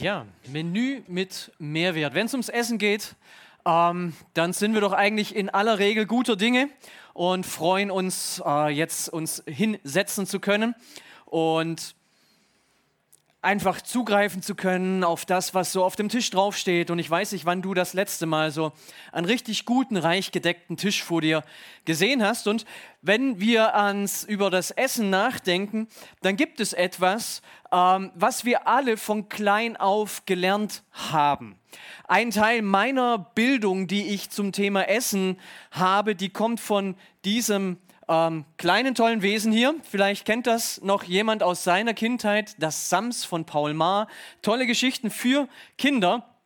Ja, Menü mit Mehrwert. Wenn es ums Essen geht, ähm, dann sind wir doch eigentlich in aller Regel guter Dinge und freuen uns, äh, jetzt uns hinsetzen zu können und einfach zugreifen zu können auf das, was so auf dem Tisch draufsteht. Und ich weiß nicht, wann du das letzte Mal so einen richtig guten, reich gedeckten Tisch vor dir gesehen hast. Und wenn wir ans über das Essen nachdenken, dann gibt es etwas, ähm, was wir alle von klein auf gelernt haben. Ein Teil meiner Bildung, die ich zum Thema Essen habe, die kommt von diesem ähm, kleinen tollen Wesen hier. Vielleicht kennt das noch jemand aus seiner Kindheit, das Sams von Paul Maar. Tolle Geschichten für Kinder.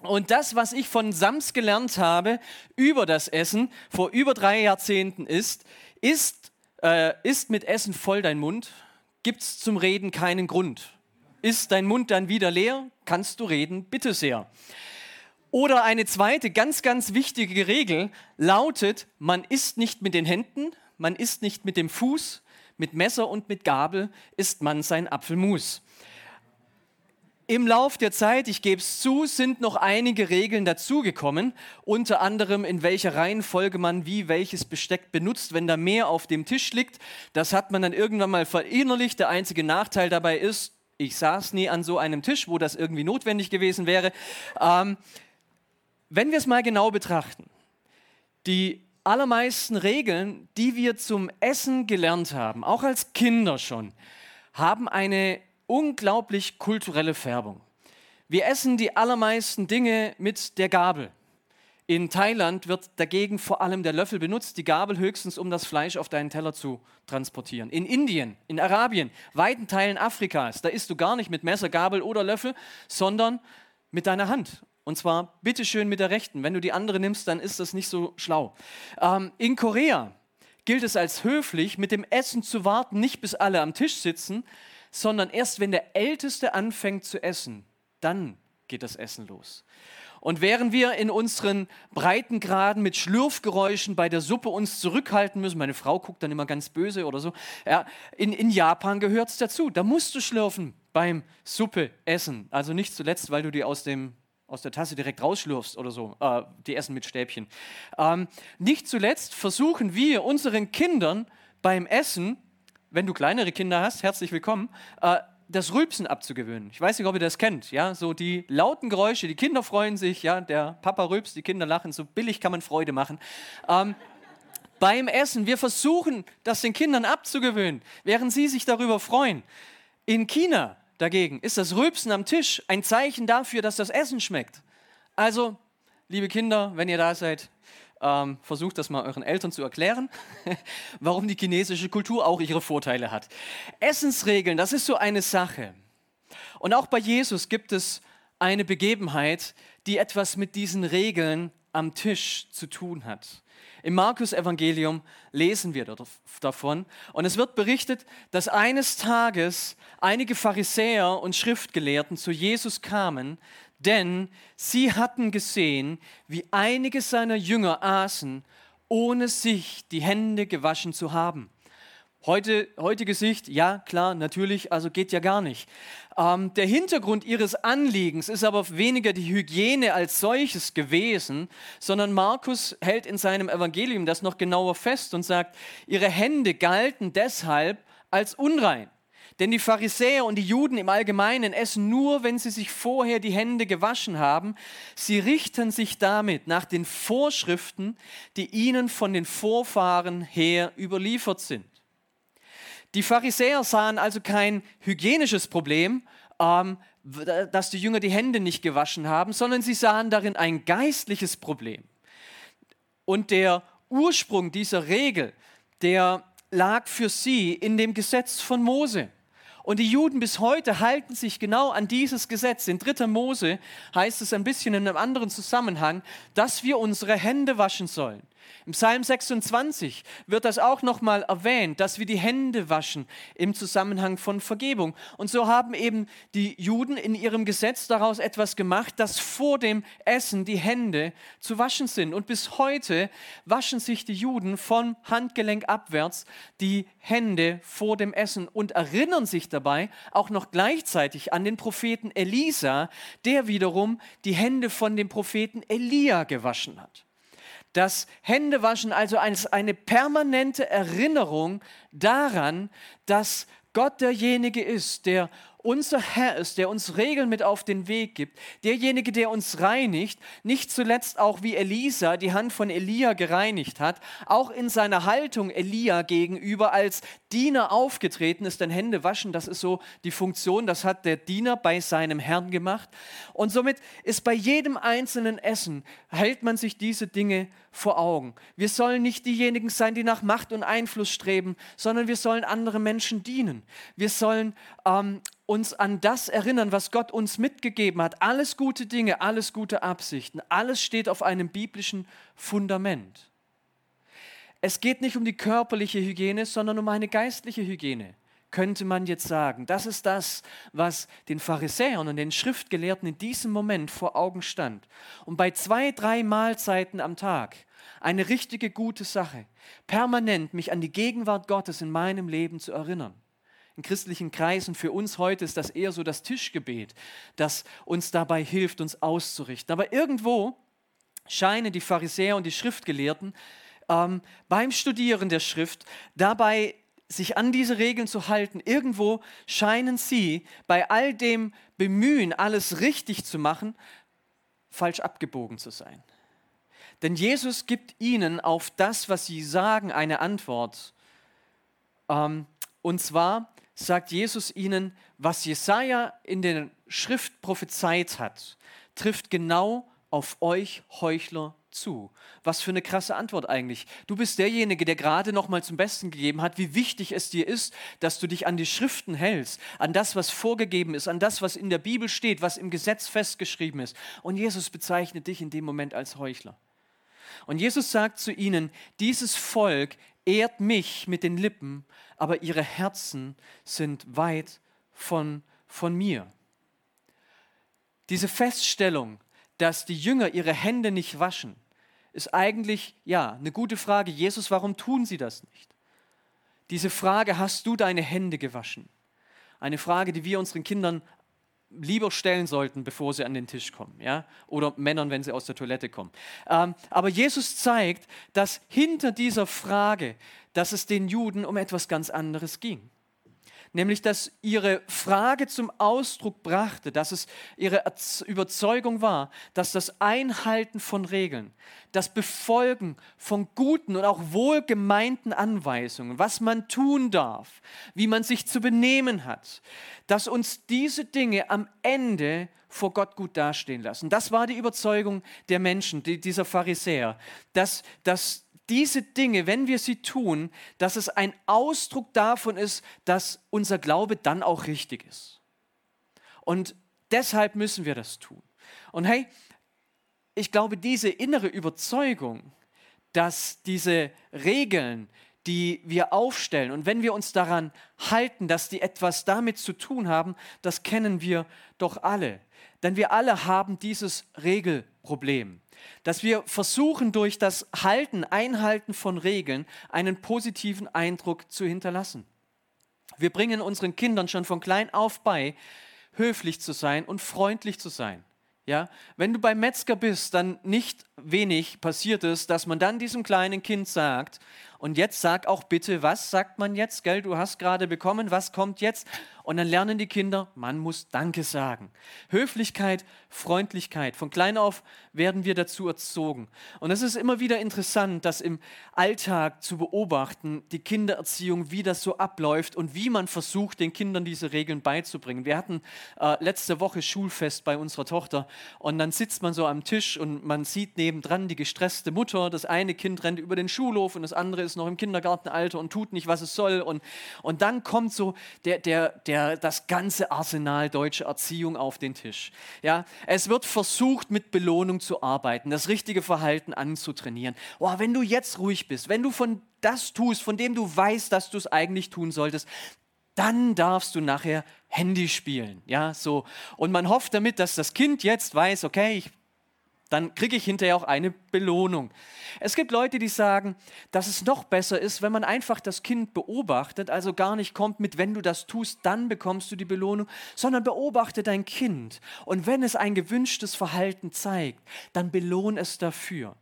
Und das, was ich von Sams gelernt habe über das Essen vor über drei Jahrzehnten ist, ist, äh, ist mit Essen voll dein Mund, gibt es zum Reden keinen Grund. Ist dein Mund dann wieder leer, kannst du reden, bitte sehr. Oder eine zweite ganz, ganz wichtige Regel lautet, man isst nicht mit den Händen, man isst nicht mit dem Fuß, mit Messer und mit Gabel isst man sein Apfelmus. Im Lauf der Zeit, ich gebe es zu, sind noch einige Regeln dazugekommen, unter anderem in welcher Reihenfolge man wie welches Besteck benutzt, wenn da mehr auf dem Tisch liegt. Das hat man dann irgendwann mal verinnerlicht. Der einzige Nachteil dabei ist, ich saß nie an so einem Tisch, wo das irgendwie notwendig gewesen wäre. Ähm, wenn wir es mal genau betrachten, die allermeisten Regeln, die wir zum Essen gelernt haben, auch als Kinder schon, haben eine unglaublich kulturelle Färbung. Wir essen die allermeisten Dinge mit der Gabel. In Thailand wird dagegen vor allem der Löffel benutzt, die Gabel höchstens, um das Fleisch auf deinen Teller zu transportieren. In Indien, in Arabien, weiten Teilen Afrikas, da isst du gar nicht mit Messer, Gabel oder Löffel, sondern mit deiner Hand. Und zwar bitteschön mit der rechten. Wenn du die andere nimmst, dann ist das nicht so schlau. Ähm, in Korea gilt es als höflich, mit dem Essen zu warten, nicht bis alle am Tisch sitzen, sondern erst wenn der Älteste anfängt zu essen, dann geht das Essen los. Und während wir in unseren Breitengraden mit Schlürfgeräuschen bei der Suppe uns zurückhalten müssen, meine Frau guckt dann immer ganz böse oder so, ja, in, in Japan gehört es dazu. Da musst du schlürfen beim Suppe essen. Also nicht zuletzt, weil du die aus, dem, aus der Tasse direkt rausschlürfst oder so, äh, die essen mit Stäbchen. Ähm, nicht zuletzt versuchen wir unseren Kindern beim Essen wenn du kleinere Kinder hast, herzlich willkommen, äh, das Rülpsen abzugewöhnen. Ich weiß nicht, ob ihr das kennt, ja, so die lauten Geräusche, die Kinder freuen sich, ja, der Papa rülpst, die Kinder lachen, so billig kann man Freude machen. Ähm, beim Essen, wir versuchen, das den Kindern abzugewöhnen, während sie sich darüber freuen. In China dagegen ist das Rülpsen am Tisch ein Zeichen dafür, dass das Essen schmeckt. Also, liebe Kinder, wenn ihr da seid, ähm, versucht das mal euren Eltern zu erklären, warum die chinesische Kultur auch ihre Vorteile hat. Essensregeln, das ist so eine Sache. Und auch bei Jesus gibt es eine Begebenheit, die etwas mit diesen Regeln am Tisch zu tun hat. Im Markus-Evangelium lesen wir davon und es wird berichtet, dass eines Tages einige Pharisäer und Schriftgelehrten zu Jesus kamen, denn sie hatten gesehen, wie einige seiner Jünger aßen, ohne sich die Hände gewaschen zu haben. Heute, heutige Sicht, ja klar, natürlich, also geht ja gar nicht. Ähm, der Hintergrund ihres Anliegens ist aber weniger die Hygiene als solches gewesen, sondern Markus hält in seinem Evangelium das noch genauer fest und sagt, ihre Hände galten deshalb als unrein. Denn die Pharisäer und die Juden im Allgemeinen essen nur, wenn sie sich vorher die Hände gewaschen haben. Sie richten sich damit nach den Vorschriften, die ihnen von den Vorfahren her überliefert sind. Die Pharisäer sahen also kein hygienisches Problem, ähm, dass die Jünger die Hände nicht gewaschen haben, sondern sie sahen darin ein geistliches Problem. Und der Ursprung dieser Regel, der lag für sie in dem Gesetz von Mose. Und die Juden bis heute halten sich genau an dieses Gesetz. In 3. Mose heißt es ein bisschen in einem anderen Zusammenhang, dass wir unsere Hände waschen sollen. Im Psalm 26 wird das auch nochmal erwähnt, dass wir die Hände waschen im Zusammenhang von Vergebung. Und so haben eben die Juden in ihrem Gesetz daraus etwas gemacht, dass vor dem Essen die Hände zu waschen sind. Und bis heute waschen sich die Juden vom Handgelenk abwärts die Hände vor dem Essen und erinnern sich dabei auch noch gleichzeitig an den Propheten Elisa, der wiederum die Hände von dem Propheten Elia gewaschen hat. Das Händewaschen also als eine permanente Erinnerung daran, dass Gott derjenige ist, der unser Herr ist, der uns Regeln mit auf den Weg gibt, derjenige, der uns reinigt, nicht zuletzt auch wie Elisa die Hand von Elia gereinigt hat, auch in seiner Haltung Elia gegenüber als Diener aufgetreten ist, denn Hände waschen, das ist so die Funktion, das hat der Diener bei seinem Herrn gemacht. Und somit ist bei jedem einzelnen Essen, hält man sich diese Dinge vor Augen. Wir sollen nicht diejenigen sein, die nach Macht und Einfluss streben, sondern wir sollen anderen Menschen dienen. Wir sollen ähm, uns an das erinnern, was Gott uns mitgegeben hat. Alles gute Dinge, alles gute Absichten, alles steht auf einem biblischen Fundament. Es geht nicht um die körperliche Hygiene, sondern um eine geistliche Hygiene, könnte man jetzt sagen. Das ist das, was den Pharisäern und den Schriftgelehrten in diesem Moment vor Augen stand. Und bei zwei, drei Mahlzeiten am Tag eine richtige gute Sache, permanent mich an die Gegenwart Gottes in meinem Leben zu erinnern. In christlichen Kreisen für uns heute ist das eher so das Tischgebet, das uns dabei hilft, uns auszurichten. Aber irgendwo scheinen die Pharisäer und die Schriftgelehrten ähm, beim Studieren der Schrift dabei sich an diese Regeln zu halten, irgendwo scheinen sie bei all dem Bemühen, alles richtig zu machen, falsch abgebogen zu sein. Denn Jesus gibt ihnen auf das, was sie sagen, eine Antwort. Ähm, und zwar sagt Jesus ihnen, was Jesaja in der Schrift prophezeit hat, trifft genau auf euch Heuchler zu. Was für eine krasse Antwort eigentlich. Du bist derjenige, der gerade noch mal zum Besten gegeben hat, wie wichtig es dir ist, dass du dich an die Schriften hältst, an das, was vorgegeben ist, an das, was in der Bibel steht, was im Gesetz festgeschrieben ist. Und Jesus bezeichnet dich in dem Moment als Heuchler. Und Jesus sagt zu ihnen, dieses Volk ehrt mich mit den Lippen, aber ihre Herzen sind weit von, von mir. Diese Feststellung, dass die Jünger ihre Hände nicht waschen, ist eigentlich ja eine gute Frage. Jesus, warum tun sie das nicht? Diese Frage, hast du deine Hände gewaschen? Eine Frage, die wir unseren Kindern lieber stellen sollten, bevor sie an den Tisch kommen, ja? Oder Männern, wenn sie aus der Toilette kommen. Ähm, aber Jesus zeigt, dass hinter dieser Frage, dass es den Juden um etwas ganz anderes ging nämlich dass ihre Frage zum Ausdruck brachte, dass es ihre Überzeugung war, dass das Einhalten von Regeln, das Befolgen von guten und auch wohlgemeinten Anweisungen, was man tun darf, wie man sich zu benehmen hat, dass uns diese Dinge am Ende vor Gott gut dastehen lassen. Das war die Überzeugung der Menschen, dieser Pharisäer, dass, dass diese Dinge, wenn wir sie tun, dass es ein Ausdruck davon ist, dass unser Glaube dann auch richtig ist. Und deshalb müssen wir das tun. Und hey, ich glaube, diese innere Überzeugung, dass diese Regeln, die wir aufstellen und wenn wir uns daran halten, dass die etwas damit zu tun haben, das kennen wir doch alle. Denn wir alle haben dieses Regelproblem dass wir versuchen, durch das Halten, Einhalten von Regeln einen positiven Eindruck zu hinterlassen. Wir bringen unseren Kindern schon von klein auf bei, höflich zu sein und freundlich zu sein. Ja, wenn du beim Metzger bist, dann nicht wenig passiert es, dass man dann diesem kleinen Kind sagt, und jetzt sag auch bitte, was sagt man jetzt? Gell, du hast gerade bekommen, was kommt jetzt? Und dann lernen die Kinder, man muss Danke sagen. Höflichkeit, Freundlichkeit. Von klein auf werden wir dazu erzogen. Und es ist immer wieder interessant, das im Alltag zu beobachten, die Kindererziehung, wie das so abläuft und wie man versucht, den Kindern diese Regeln beizubringen. Wir hatten äh, letzte Woche Schulfest bei unserer Tochter und dann sitzt man so am Tisch und man sieht nebendran die gestresste Mutter. Das eine Kind rennt über den Schulhof und das andere ist noch im Kindergartenalter und tut nicht, was es soll. Und, und dann kommt so der, der, der, das ganze Arsenal deutsche Erziehung auf den Tisch. Ja, es wird versucht, mit Belohnung zu arbeiten, das richtige Verhalten anzutrainieren. Oh, wenn du jetzt ruhig bist, wenn du von das tust, von dem du weißt, dass du es eigentlich tun solltest, dann darfst du nachher Handy spielen. Ja, so. Und man hofft damit, dass das Kind jetzt weiß, okay, ich, dann kriege ich hinterher auch eine Belohnung. Es gibt Leute, die sagen, dass es noch besser ist, wenn man einfach das Kind beobachtet, also gar nicht kommt mit, wenn du das tust, dann bekommst du die Belohnung, sondern beobachte dein Kind. Und wenn es ein gewünschtes Verhalten zeigt, dann belohn es dafür.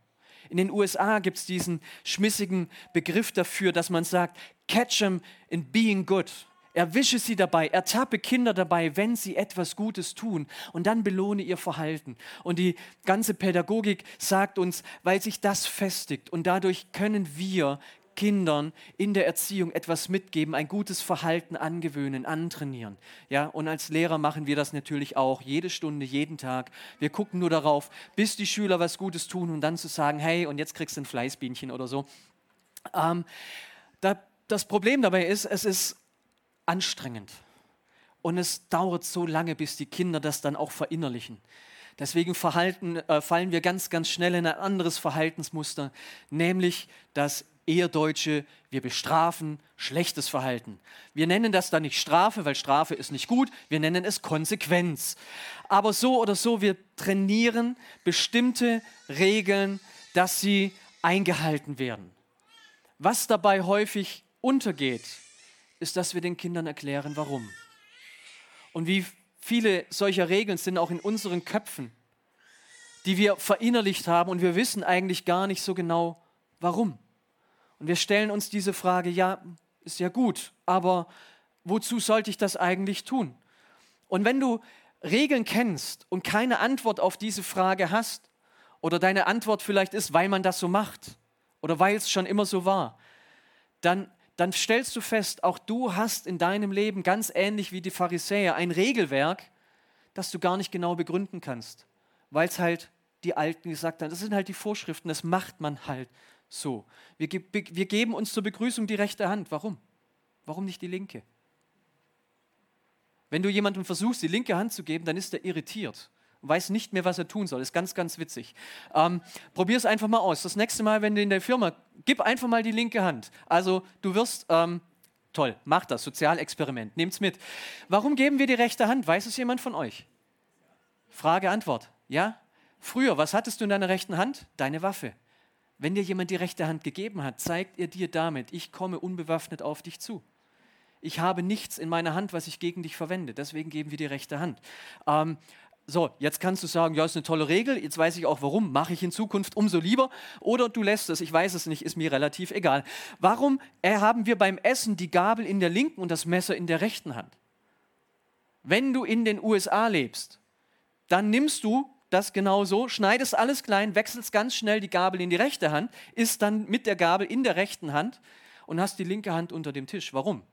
In den USA gibt es diesen schmissigen Begriff dafür, dass man sagt, catch them in being good. Erwische sie dabei, ertappe Kinder dabei, wenn sie etwas Gutes tun und dann belohne ihr Verhalten. Und die ganze Pädagogik sagt uns, weil sich das festigt und dadurch können wir Kindern in der Erziehung etwas mitgeben, ein gutes Verhalten angewöhnen, antrainieren. Ja, und als Lehrer machen wir das natürlich auch, jede Stunde, jeden Tag. Wir gucken nur darauf, bis die Schüler was Gutes tun und dann zu sagen, hey, und jetzt kriegst du ein Fleißbienchen oder so. Ähm, da, das Problem dabei ist, es ist anstrengend. Und es dauert so lange, bis die Kinder das dann auch verinnerlichen. Deswegen verhalten, äh, fallen wir ganz, ganz schnell in ein anderes Verhaltensmuster, nämlich das ehrdeutsche, wir bestrafen schlechtes Verhalten. Wir nennen das dann nicht Strafe, weil Strafe ist nicht gut, wir nennen es Konsequenz. Aber so oder so, wir trainieren bestimmte Regeln, dass sie eingehalten werden. Was dabei häufig untergeht, ist, dass wir den Kindern erklären, warum. Und wie viele solcher Regeln sind auch in unseren Köpfen, die wir verinnerlicht haben und wir wissen eigentlich gar nicht so genau, warum. Und wir stellen uns diese Frage, ja, ist ja gut, aber wozu sollte ich das eigentlich tun? Und wenn du Regeln kennst und keine Antwort auf diese Frage hast, oder deine Antwort vielleicht ist, weil man das so macht oder weil es schon immer so war, dann dann stellst du fest, auch du hast in deinem Leben ganz ähnlich wie die Pharisäer ein Regelwerk, das du gar nicht genau begründen kannst, weil es halt die Alten gesagt haben, das sind halt die Vorschriften, das macht man halt so. Wir, wir geben uns zur Begrüßung die rechte Hand. Warum? Warum nicht die linke? Wenn du jemandem versuchst, die linke Hand zu geben, dann ist er irritiert weiß nicht mehr, was er tun soll. Ist ganz, ganz witzig. Ähm, Probier es einfach mal aus. Das nächste Mal, wenn du in der Firma, gib einfach mal die linke Hand. Also du wirst, ähm, toll, mach das, Sozialexperiment, nehmt's mit. Warum geben wir die rechte Hand? Weiß es jemand von euch? Frage, Antwort. Ja? Früher, was hattest du in deiner rechten Hand? Deine Waffe. Wenn dir jemand die rechte Hand gegeben hat, zeigt er dir damit, ich komme unbewaffnet auf dich zu. Ich habe nichts in meiner Hand, was ich gegen dich verwende. Deswegen geben wir die rechte Hand. Ähm, so, jetzt kannst du sagen, ja, ist eine tolle Regel, jetzt weiß ich auch warum, mache ich in Zukunft umso lieber. Oder du lässt es, ich weiß es nicht, ist mir relativ egal. Warum haben wir beim Essen die Gabel in der linken und das Messer in der rechten Hand? Wenn du in den USA lebst, dann nimmst du das genauso, schneidest alles klein, wechselst ganz schnell die Gabel in die rechte Hand, isst dann mit der Gabel in der rechten Hand und hast die linke Hand unter dem Tisch. Warum?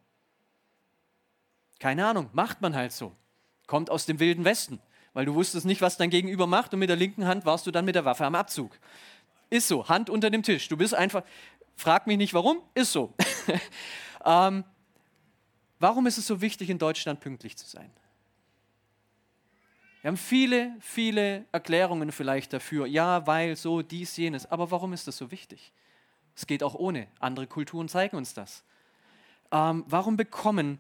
Keine Ahnung, macht man halt so. Kommt aus dem wilden Westen weil du wusstest nicht, was dein Gegenüber macht und mit der linken Hand warst du dann mit der Waffe am Abzug. Ist so, Hand unter dem Tisch. Du bist einfach, frag mich nicht warum, ist so. ähm, warum ist es so wichtig, in Deutschland pünktlich zu sein? Wir haben viele, viele Erklärungen vielleicht dafür. Ja, weil so, dies, jenes. Aber warum ist das so wichtig? Es geht auch ohne. Andere Kulturen zeigen uns das. Ähm, warum bekommen,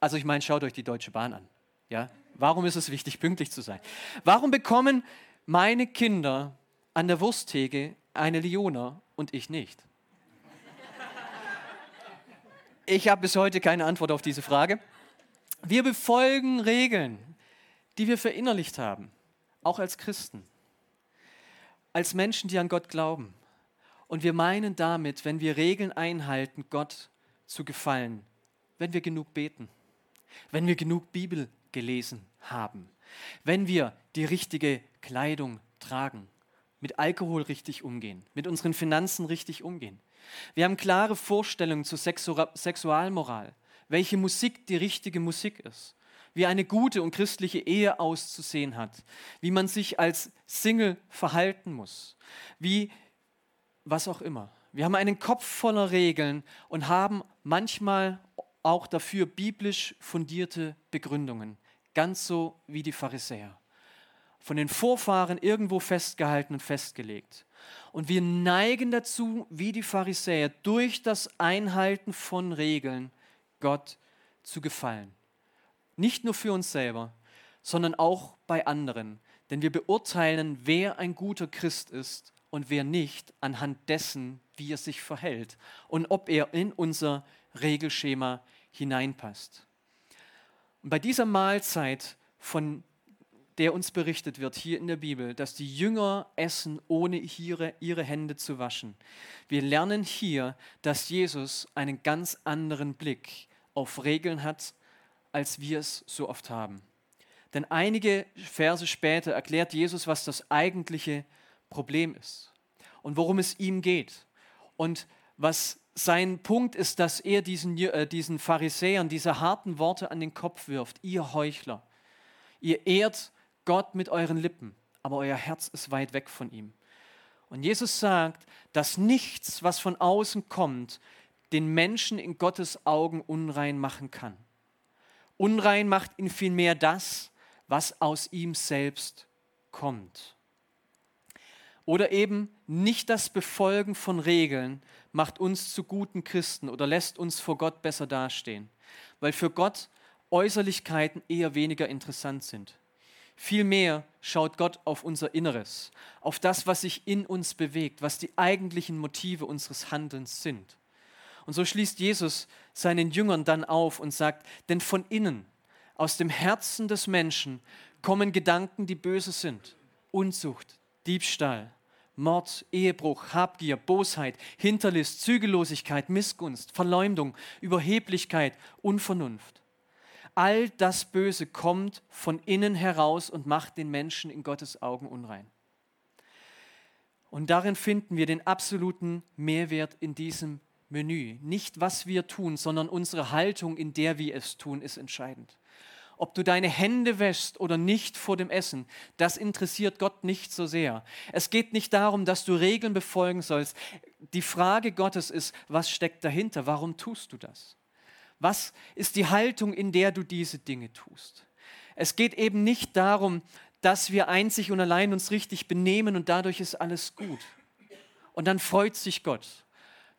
also ich meine, schaut euch die Deutsche Bahn an. Ja, Warum ist es wichtig, pünktlich zu sein? Warum bekommen meine Kinder an der Wursttheke eine Leona und ich nicht? Ich habe bis heute keine Antwort auf diese Frage. Wir befolgen Regeln, die wir verinnerlicht haben, auch als Christen, als Menschen, die an Gott glauben. Und wir meinen damit, wenn wir Regeln einhalten, Gott zu gefallen, wenn wir genug beten, wenn wir genug Bibel gelesen haben. Wenn wir die richtige Kleidung tragen, mit Alkohol richtig umgehen, mit unseren Finanzen richtig umgehen. Wir haben klare Vorstellungen zur Sexualmoral, welche Musik die richtige Musik ist, wie eine gute und christliche Ehe auszusehen hat, wie man sich als Single verhalten muss, wie was auch immer. Wir haben einen Kopf voller Regeln und haben manchmal auch dafür biblisch fundierte Begründungen, ganz so wie die Pharisäer. Von den Vorfahren irgendwo festgehalten und festgelegt. Und wir neigen dazu, wie die Pharisäer, durch das Einhalten von Regeln Gott zu gefallen. Nicht nur für uns selber, sondern auch bei anderen. Denn wir beurteilen, wer ein guter Christ ist und wer nicht, anhand dessen, wie er sich verhält und ob er in unser Regelschema hineinpasst. Und bei dieser Mahlzeit, von der uns berichtet wird hier in der Bibel, dass die Jünger essen, ohne ihre, ihre Hände zu waschen. Wir lernen hier, dass Jesus einen ganz anderen Blick auf Regeln hat, als wir es so oft haben. Denn einige Verse später erklärt Jesus, was das eigentliche Problem ist und worum es ihm geht. Und was sein Punkt ist, dass er diesen, äh, diesen Pharisäern diese harten Worte an den Kopf wirft. Ihr Heuchler, ihr ehrt Gott mit euren Lippen, aber euer Herz ist weit weg von ihm. Und Jesus sagt, dass nichts, was von außen kommt, den Menschen in Gottes Augen unrein machen kann. Unrein macht ihn vielmehr das, was aus ihm selbst kommt. Oder eben nicht das Befolgen von Regeln macht uns zu guten Christen oder lässt uns vor Gott besser dastehen, weil für Gott Äußerlichkeiten eher weniger interessant sind. Vielmehr schaut Gott auf unser Inneres, auf das, was sich in uns bewegt, was die eigentlichen Motive unseres Handelns sind. Und so schließt Jesus seinen Jüngern dann auf und sagt, denn von innen, aus dem Herzen des Menschen, kommen Gedanken, die böse sind. Unzucht, Diebstahl, Mord, Ehebruch, Habgier, Bosheit, Hinterlist, Zügellosigkeit, Missgunst, Verleumdung, Überheblichkeit, Unvernunft. All das Böse kommt von innen heraus und macht den Menschen in Gottes Augen unrein. Und darin finden wir den absoluten Mehrwert in diesem Menü. Nicht, was wir tun, sondern unsere Haltung, in der wir es tun, ist entscheidend ob du deine Hände wäschst oder nicht vor dem Essen, das interessiert Gott nicht so sehr. Es geht nicht darum, dass du Regeln befolgen sollst. Die Frage Gottes ist, was steckt dahinter? Warum tust du das? Was ist die Haltung, in der du diese Dinge tust? Es geht eben nicht darum, dass wir einzig und allein uns richtig benehmen und dadurch ist alles gut. Und dann freut sich Gott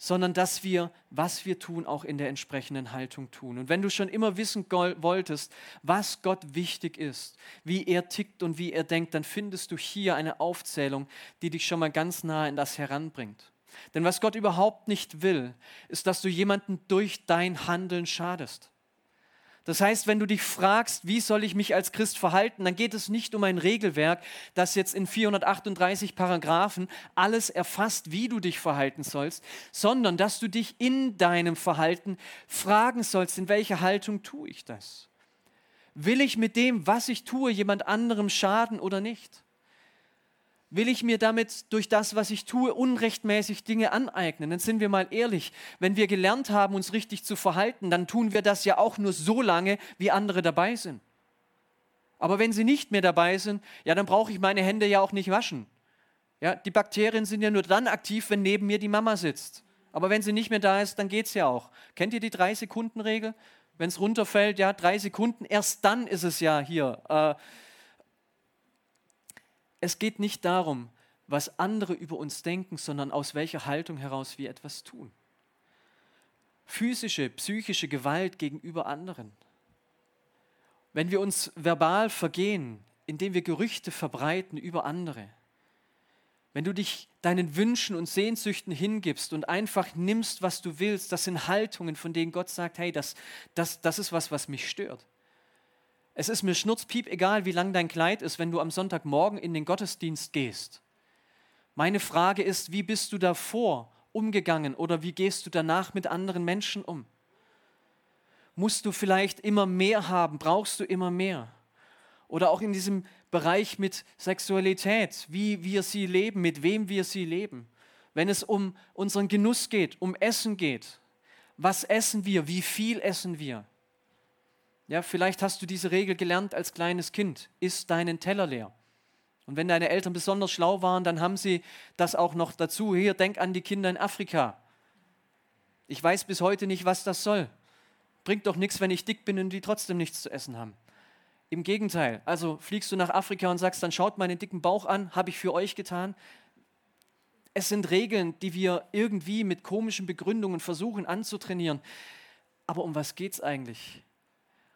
sondern dass wir, was wir tun, auch in der entsprechenden Haltung tun. Und wenn du schon immer wissen wolltest, was Gott wichtig ist, wie er tickt und wie er denkt, dann findest du hier eine Aufzählung, die dich schon mal ganz nah in das heranbringt. Denn was Gott überhaupt nicht will, ist, dass du jemanden durch dein Handeln schadest. Das heißt, wenn du dich fragst, wie soll ich mich als Christ verhalten, dann geht es nicht um ein Regelwerk, das jetzt in 438 Paragraphen alles erfasst, wie du dich verhalten sollst, sondern dass du dich in deinem Verhalten fragen sollst, in welcher Haltung tue ich das? Will ich mit dem, was ich tue, jemand anderem schaden oder nicht? Will ich mir damit durch das, was ich tue, unrechtmäßig Dinge aneignen? Dann sind wir mal ehrlich, wenn wir gelernt haben, uns richtig zu verhalten, dann tun wir das ja auch nur so lange, wie andere dabei sind. Aber wenn sie nicht mehr dabei sind, ja, dann brauche ich meine Hände ja auch nicht waschen. Ja, die Bakterien sind ja nur dann aktiv, wenn neben mir die Mama sitzt. Aber wenn sie nicht mehr da ist, dann geht es ja auch. Kennt ihr die Drei-Sekunden-Regel? Wenn es runterfällt, ja, drei Sekunden, erst dann ist es ja hier. Äh, es geht nicht darum, was andere über uns denken, sondern aus welcher Haltung heraus wir etwas tun. Physische, psychische Gewalt gegenüber anderen. Wenn wir uns verbal vergehen, indem wir Gerüchte verbreiten über andere. Wenn du dich deinen Wünschen und Sehnsüchten hingibst und einfach nimmst, was du willst, das sind Haltungen, von denen Gott sagt, hey, das, das, das ist was, was mich stört. Es ist mir schnurzpiep egal, wie lang dein Kleid ist, wenn du am Sonntagmorgen in den Gottesdienst gehst. Meine Frage ist, wie bist du davor umgegangen oder wie gehst du danach mit anderen Menschen um? Musst du vielleicht immer mehr haben? Brauchst du immer mehr? Oder auch in diesem Bereich mit Sexualität, wie wir sie leben, mit wem wir sie leben. Wenn es um unseren Genuss geht, um Essen geht. Was essen wir? Wie viel essen wir? Ja, vielleicht hast du diese Regel gelernt als kleines Kind. Iss deinen Teller leer. Und wenn deine Eltern besonders schlau waren, dann haben sie das auch noch dazu. Hier, denk an die Kinder in Afrika. Ich weiß bis heute nicht, was das soll. Bringt doch nichts, wenn ich dick bin und die trotzdem nichts zu essen haben. Im Gegenteil, also fliegst du nach Afrika und sagst, dann schaut meinen dicken Bauch an, habe ich für euch getan. Es sind Regeln, die wir irgendwie mit komischen Begründungen versuchen anzutrainieren. Aber um was geht es eigentlich?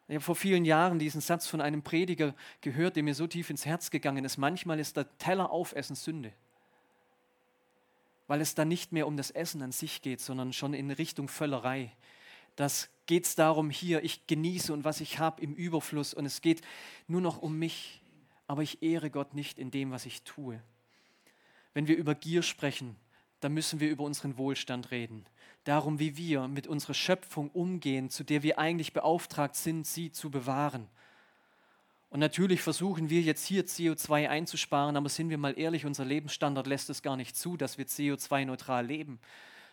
Ich habe vor vielen Jahren diesen Satz von einem Prediger gehört, der mir so tief ins Herz gegangen ist. Manchmal ist der Teller aufessen Sünde. Weil es dann nicht mehr um das Essen an sich geht, sondern schon in Richtung Völlerei. Das geht es darum, hier, ich genieße und was ich habe im Überfluss und es geht nur noch um mich, aber ich ehre Gott nicht in dem, was ich tue. Wenn wir über Gier sprechen, dann müssen wir über unseren Wohlstand reden. Darum, wie wir mit unserer Schöpfung umgehen, zu der wir eigentlich beauftragt sind, sie zu bewahren. Und natürlich versuchen wir jetzt hier CO2 einzusparen, aber sind wir mal ehrlich, unser Lebensstandard lässt es gar nicht zu, dass wir CO2-neutral leben.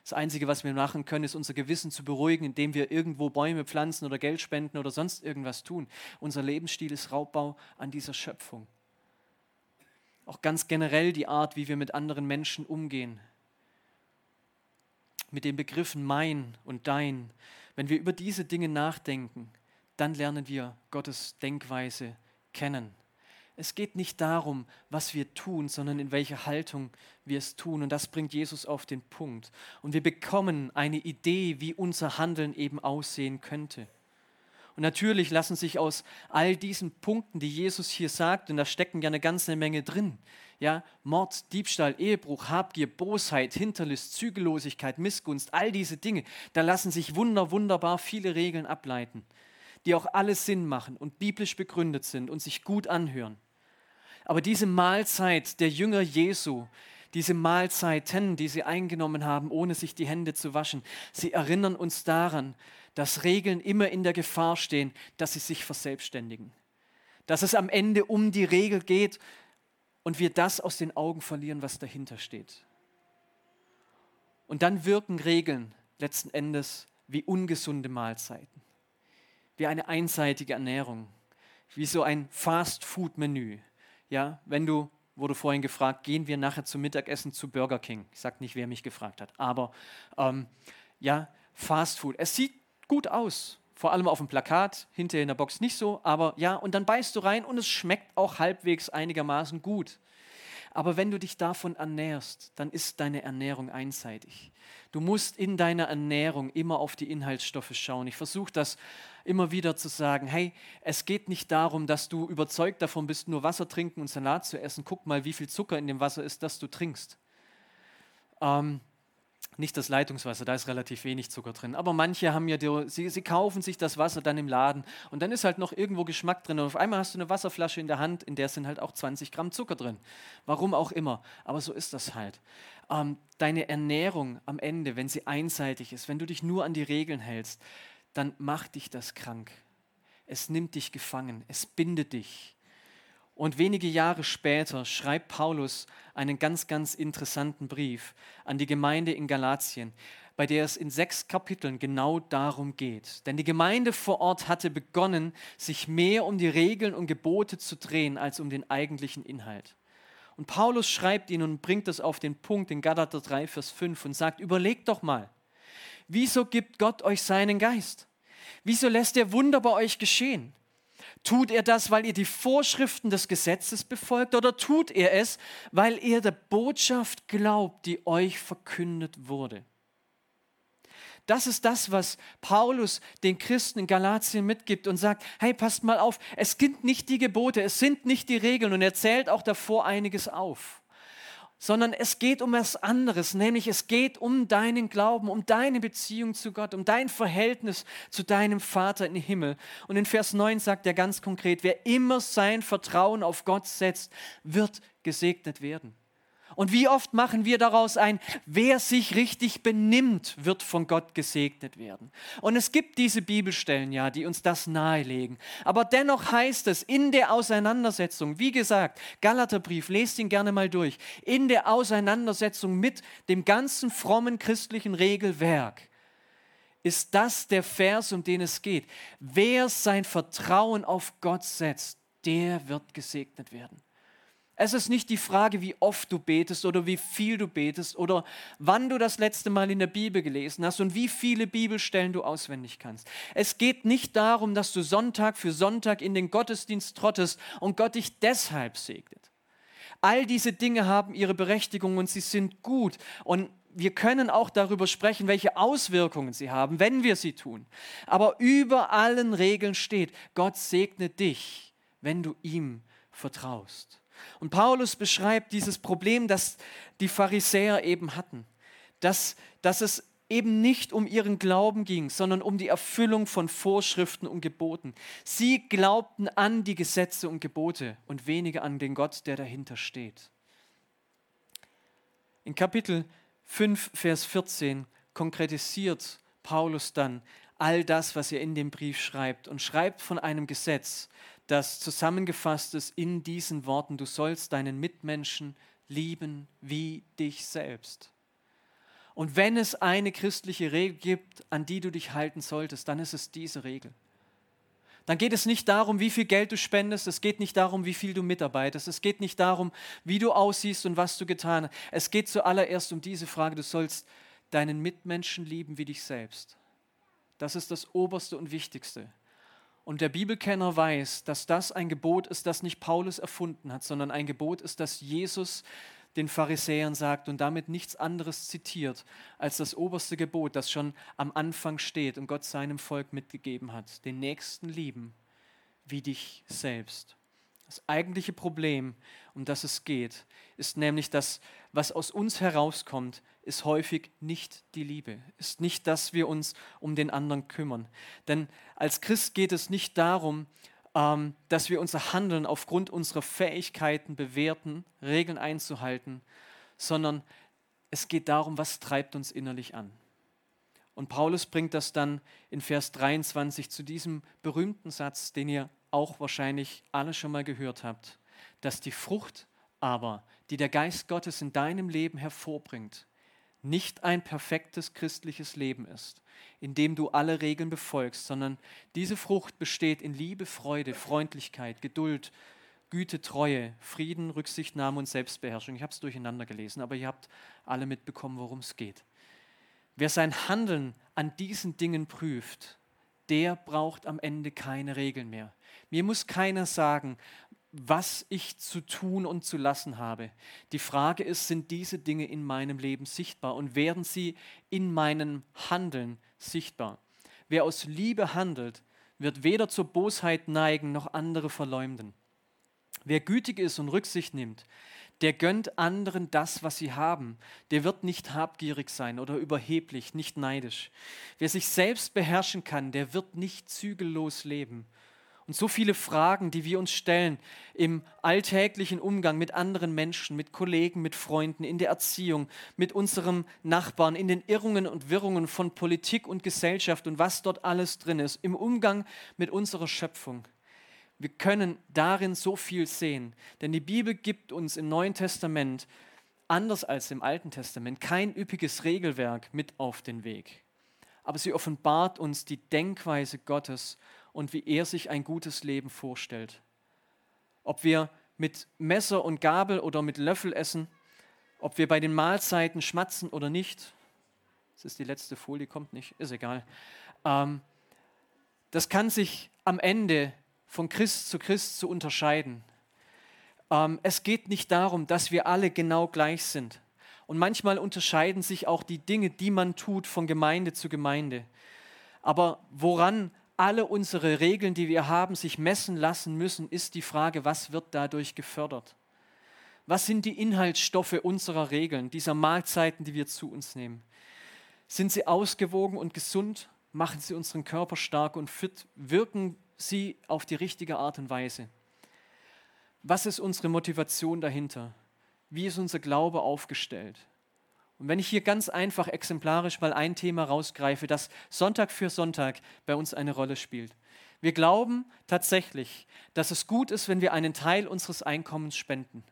Das Einzige, was wir machen können, ist unser Gewissen zu beruhigen, indem wir irgendwo Bäume pflanzen oder Geld spenden oder sonst irgendwas tun. Unser Lebensstil ist Raubbau an dieser Schöpfung. Auch ganz generell die Art, wie wir mit anderen Menschen umgehen. Mit den Begriffen mein und dein. Wenn wir über diese Dinge nachdenken, dann lernen wir Gottes Denkweise kennen. Es geht nicht darum, was wir tun, sondern in welcher Haltung wir es tun. Und das bringt Jesus auf den Punkt. Und wir bekommen eine Idee, wie unser Handeln eben aussehen könnte. Und natürlich lassen sich aus all diesen Punkten, die Jesus hier sagt, und da stecken ja eine ganze Menge drin, ja, Mord, Diebstahl, Ehebruch, Habgier, Bosheit, Hinterlist, Zügellosigkeit, Missgunst, all diese Dinge, da lassen sich wunder, wunderbar viele Regeln ableiten, die auch alles Sinn machen und biblisch begründet sind und sich gut anhören. Aber diese Mahlzeit der Jünger Jesu, diese Mahlzeiten, die sie eingenommen haben, ohne sich die Hände zu waschen, sie erinnern uns daran, dass Regeln immer in der Gefahr stehen, dass sie sich verselbstständigen. Dass es am Ende um die Regel geht und wir das aus den Augen verlieren, was dahinter steht. Und dann wirken Regeln letzten Endes wie ungesunde Mahlzeiten, wie eine einseitige Ernährung, wie so ein Fast-Food-Menü, ja, wenn du, wurde vorhin gefragt, gehen wir nachher zum Mittagessen zu Burger King. Ich sage nicht, wer mich gefragt hat, aber ähm, ja, Fast Food. Es sieht gut aus, vor allem auf dem Plakat, hinterher in der Box nicht so, aber ja, und dann beißt du rein und es schmeckt auch halbwegs einigermaßen gut. Aber wenn du dich davon ernährst, dann ist deine Ernährung einseitig. Du musst in deiner Ernährung immer auf die Inhaltsstoffe schauen. Ich versuche das immer wieder zu sagen. Hey, es geht nicht darum, dass du überzeugt davon bist, nur Wasser trinken und Salat zu essen. Guck mal, wie viel Zucker in dem Wasser ist, das du trinkst. Ähm, nicht das Leitungswasser, da ist relativ wenig Zucker drin. Aber manche haben ja, die, sie, sie kaufen sich das Wasser dann im Laden und dann ist halt noch irgendwo Geschmack drin. Und auf einmal hast du eine Wasserflasche in der Hand, in der sind halt auch 20 Gramm Zucker drin. Warum auch immer. Aber so ist das halt. Ähm, deine Ernährung am Ende, wenn sie einseitig ist, wenn du dich nur an die Regeln hältst, dann macht dich das krank. Es nimmt dich gefangen, es bindet dich. Und wenige Jahre später schreibt Paulus einen ganz, ganz interessanten Brief an die Gemeinde in Galatien, bei der es in sechs Kapiteln genau darum geht. Denn die Gemeinde vor Ort hatte begonnen, sich mehr um die Regeln und Gebote zu drehen, als um den eigentlichen Inhalt. Und Paulus schreibt ihn und bringt das auf den Punkt in Galater 3, Vers 5 und sagt, überlegt doch mal, wieso gibt Gott euch seinen Geist? Wieso lässt er Wunder bei euch geschehen? Tut er das, weil ihr die Vorschriften des Gesetzes befolgt oder tut er es, weil ihr der Botschaft glaubt, die euch verkündet wurde? Das ist das, was Paulus den Christen in Galatien mitgibt und sagt, hey, passt mal auf, es sind nicht die Gebote, es sind nicht die Regeln und er zählt auch davor einiges auf sondern es geht um etwas anderes, nämlich es geht um deinen Glauben, um deine Beziehung zu Gott, um dein Verhältnis zu deinem Vater im Himmel. Und in Vers 9 sagt er ganz konkret, wer immer sein Vertrauen auf Gott setzt, wird gesegnet werden. Und wie oft machen wir daraus ein, wer sich richtig benimmt, wird von Gott gesegnet werden. Und es gibt diese Bibelstellen ja, die uns das nahelegen. Aber dennoch heißt es in der Auseinandersetzung, wie gesagt, Galaterbrief, lest ihn gerne mal durch, in der Auseinandersetzung mit dem ganzen frommen christlichen Regelwerk, ist das der Vers, um den es geht. Wer sein Vertrauen auf Gott setzt, der wird gesegnet werden. Es ist nicht die Frage, wie oft du betest oder wie viel du betest oder wann du das letzte Mal in der Bibel gelesen hast und wie viele Bibelstellen du auswendig kannst. Es geht nicht darum, dass du Sonntag für Sonntag in den Gottesdienst trottest und Gott dich deshalb segnet. All diese Dinge haben ihre Berechtigung und sie sind gut. Und wir können auch darüber sprechen, welche Auswirkungen sie haben, wenn wir sie tun. Aber über allen Regeln steht, Gott segne dich, wenn du ihm vertraust. Und Paulus beschreibt dieses Problem, das die Pharisäer eben hatten, dass, dass es eben nicht um ihren Glauben ging, sondern um die Erfüllung von Vorschriften und Geboten. Sie glaubten an die Gesetze und Gebote und weniger an den Gott, der dahinter steht. In Kapitel 5, Vers 14 konkretisiert Paulus dann all das, was er in dem Brief schreibt und schreibt von einem Gesetz, das zusammengefasst ist in diesen Worten, du sollst deinen Mitmenschen lieben wie dich selbst. Und wenn es eine christliche Regel gibt, an die du dich halten solltest, dann ist es diese Regel. Dann geht es nicht darum, wie viel Geld du spendest, es geht nicht darum, wie viel du mitarbeitest, es geht nicht darum, wie du aussiehst und was du getan hast. Es geht zuallererst um diese Frage, du sollst deinen Mitmenschen lieben wie dich selbst. Das ist das Oberste und Wichtigste. Und der Bibelkenner weiß, dass das ein Gebot ist, das nicht Paulus erfunden hat, sondern ein Gebot ist, das Jesus den Pharisäern sagt und damit nichts anderes zitiert als das oberste Gebot, das schon am Anfang steht und Gott seinem Volk mitgegeben hat. Den Nächsten lieben wie dich selbst. Das eigentliche Problem, um das es geht, ist nämlich das, was aus uns herauskommt, ist häufig nicht die Liebe, ist nicht, dass wir uns um den anderen kümmern. Denn als Christ geht es nicht darum, ähm, dass wir unser Handeln aufgrund unserer Fähigkeiten bewerten, Regeln einzuhalten, sondern es geht darum, was treibt uns innerlich an. Und Paulus bringt das dann in Vers 23 zu diesem berühmten Satz, den ihr auch wahrscheinlich alle schon mal gehört habt, dass die Frucht aber, die der Geist Gottes in deinem Leben hervorbringt, nicht ein perfektes christliches Leben ist, in dem du alle Regeln befolgst, sondern diese Frucht besteht in Liebe, Freude, Freundlichkeit, Geduld, Güte, Treue, Frieden, Rücksichtnahme und Selbstbeherrschung. Ich habe es durcheinander gelesen, aber ihr habt alle mitbekommen, worum es geht. Wer sein Handeln an diesen Dingen prüft, der braucht am Ende keine Regeln mehr. Mir muss keiner sagen, was ich zu tun und zu lassen habe. Die Frage ist, sind diese Dinge in meinem Leben sichtbar und werden sie in meinem Handeln sichtbar? Wer aus Liebe handelt, wird weder zur Bosheit neigen noch andere verleumden. Wer gütig ist und Rücksicht nimmt, der gönnt anderen das, was sie haben. Der wird nicht habgierig sein oder überheblich, nicht neidisch. Wer sich selbst beherrschen kann, der wird nicht zügellos leben. Und so viele Fragen, die wir uns stellen im alltäglichen Umgang mit anderen Menschen, mit Kollegen, mit Freunden, in der Erziehung, mit unserem Nachbarn, in den Irrungen und Wirrungen von Politik und Gesellschaft und was dort alles drin ist, im Umgang mit unserer Schöpfung. Wir können darin so viel sehen, denn die Bibel gibt uns im Neuen Testament, anders als im Alten Testament, kein üppiges Regelwerk mit auf den Weg. Aber sie offenbart uns die Denkweise Gottes und wie er sich ein gutes Leben vorstellt. Ob wir mit Messer und Gabel oder mit Löffel essen, ob wir bei den Mahlzeiten schmatzen oder nicht. Das ist die letzte Folie, kommt nicht, ist egal. Ähm, das kann sich am Ende von Christ zu Christ zu unterscheiden. Ähm, es geht nicht darum, dass wir alle genau gleich sind. Und manchmal unterscheiden sich auch die Dinge, die man tut, von Gemeinde zu Gemeinde. Aber woran alle unsere Regeln, die wir haben, sich messen lassen müssen, ist die Frage, was wird dadurch gefördert? Was sind die Inhaltsstoffe unserer Regeln, dieser Mahlzeiten, die wir zu uns nehmen? Sind sie ausgewogen und gesund? Machen sie unseren Körper stark und fit? Wirken sie auf die richtige Art und Weise? Was ist unsere Motivation dahinter? Wie ist unser Glaube aufgestellt? Und wenn ich hier ganz einfach exemplarisch mal ein Thema rausgreife, das Sonntag für Sonntag bei uns eine Rolle spielt. Wir glauben tatsächlich, dass es gut ist, wenn wir einen Teil unseres Einkommens spenden.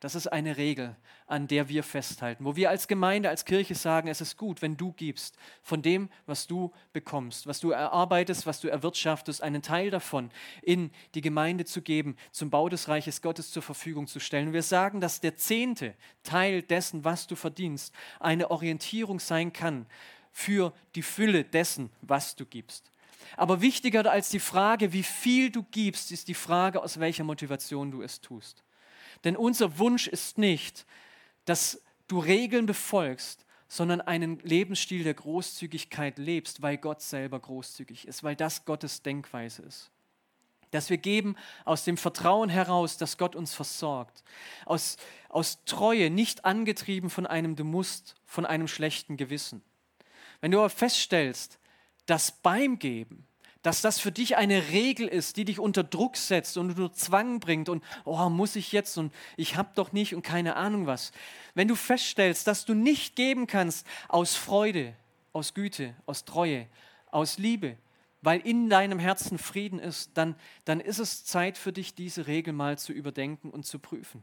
Das ist eine Regel, an der wir festhalten, wo wir als Gemeinde, als Kirche sagen, es ist gut, wenn du gibst von dem, was du bekommst, was du erarbeitest, was du erwirtschaftest, einen Teil davon in die Gemeinde zu geben, zum Bau des Reiches Gottes zur Verfügung zu stellen. Wir sagen, dass der zehnte Teil dessen, was du verdienst, eine Orientierung sein kann für die Fülle dessen, was du gibst. Aber wichtiger als die Frage, wie viel du gibst, ist die Frage, aus welcher Motivation du es tust. Denn unser Wunsch ist nicht, dass du Regeln befolgst, sondern einen Lebensstil der Großzügigkeit lebst, weil Gott selber großzügig ist, weil das Gottes Denkweise ist. Dass wir geben aus dem Vertrauen heraus, dass Gott uns versorgt. Aus, aus Treue, nicht angetrieben von einem Du musst, von einem schlechten Gewissen. Wenn du aber feststellst, dass beim Geben dass das für dich eine Regel ist, die dich unter Druck setzt und unter Zwang bringt und, oh, muss ich jetzt und ich habe doch nicht und keine Ahnung was. Wenn du feststellst, dass du nicht geben kannst aus Freude, aus Güte, aus Treue, aus Liebe, weil in deinem Herzen Frieden ist, dann, dann ist es Zeit für dich, diese Regel mal zu überdenken und zu prüfen.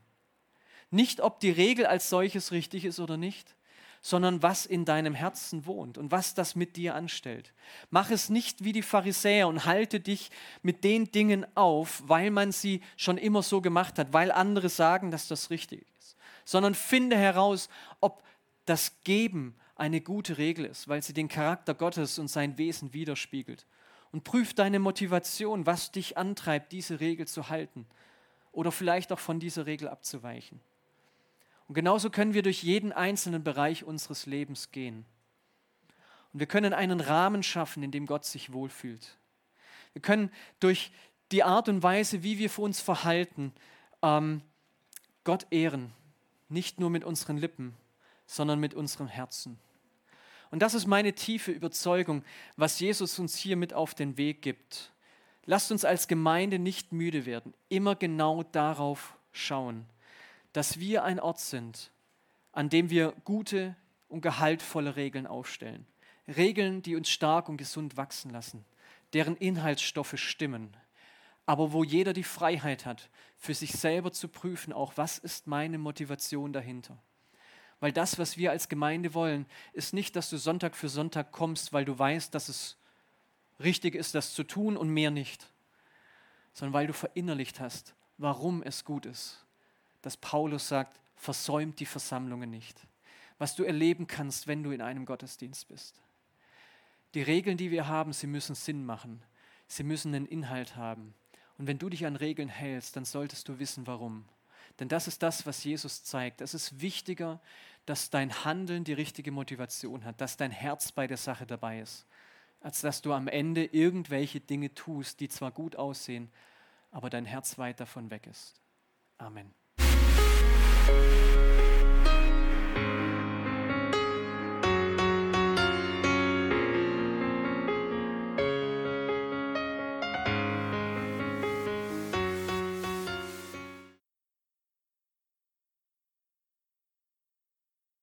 Nicht, ob die Regel als solches richtig ist oder nicht, sondern was in deinem Herzen wohnt und was das mit dir anstellt. Mach es nicht wie die Pharisäer und halte dich mit den Dingen auf, weil man sie schon immer so gemacht hat, weil andere sagen, dass das richtig ist, sondern finde heraus, ob das Geben eine gute Regel ist, weil sie den Charakter Gottes und sein Wesen widerspiegelt. Und prüf deine Motivation, was dich antreibt, diese Regel zu halten oder vielleicht auch von dieser Regel abzuweichen. Und genauso können wir durch jeden einzelnen Bereich unseres Lebens gehen. Und wir können einen Rahmen schaffen, in dem Gott sich wohlfühlt. Wir können durch die Art und Weise, wie wir für uns verhalten, ähm, Gott ehren. Nicht nur mit unseren Lippen, sondern mit unserem Herzen. Und das ist meine tiefe Überzeugung, was Jesus uns hier mit auf den Weg gibt. Lasst uns als Gemeinde nicht müde werden, immer genau darauf schauen dass wir ein Ort sind, an dem wir gute und gehaltvolle Regeln aufstellen. Regeln, die uns stark und gesund wachsen lassen, deren Inhaltsstoffe stimmen, aber wo jeder die Freiheit hat, für sich selber zu prüfen, auch was ist meine Motivation dahinter. Weil das, was wir als Gemeinde wollen, ist nicht, dass du Sonntag für Sonntag kommst, weil du weißt, dass es richtig ist, das zu tun und mehr nicht, sondern weil du verinnerlicht hast, warum es gut ist dass Paulus sagt, versäumt die Versammlungen nicht. Was du erleben kannst, wenn du in einem Gottesdienst bist. Die Regeln, die wir haben, sie müssen Sinn machen. Sie müssen einen Inhalt haben. Und wenn du dich an Regeln hältst, dann solltest du wissen, warum. Denn das ist das, was Jesus zeigt. Es ist wichtiger, dass dein Handeln die richtige Motivation hat, dass dein Herz bei der Sache dabei ist, als dass du am Ende irgendwelche Dinge tust, die zwar gut aussehen, aber dein Herz weit davon weg ist. Amen. Música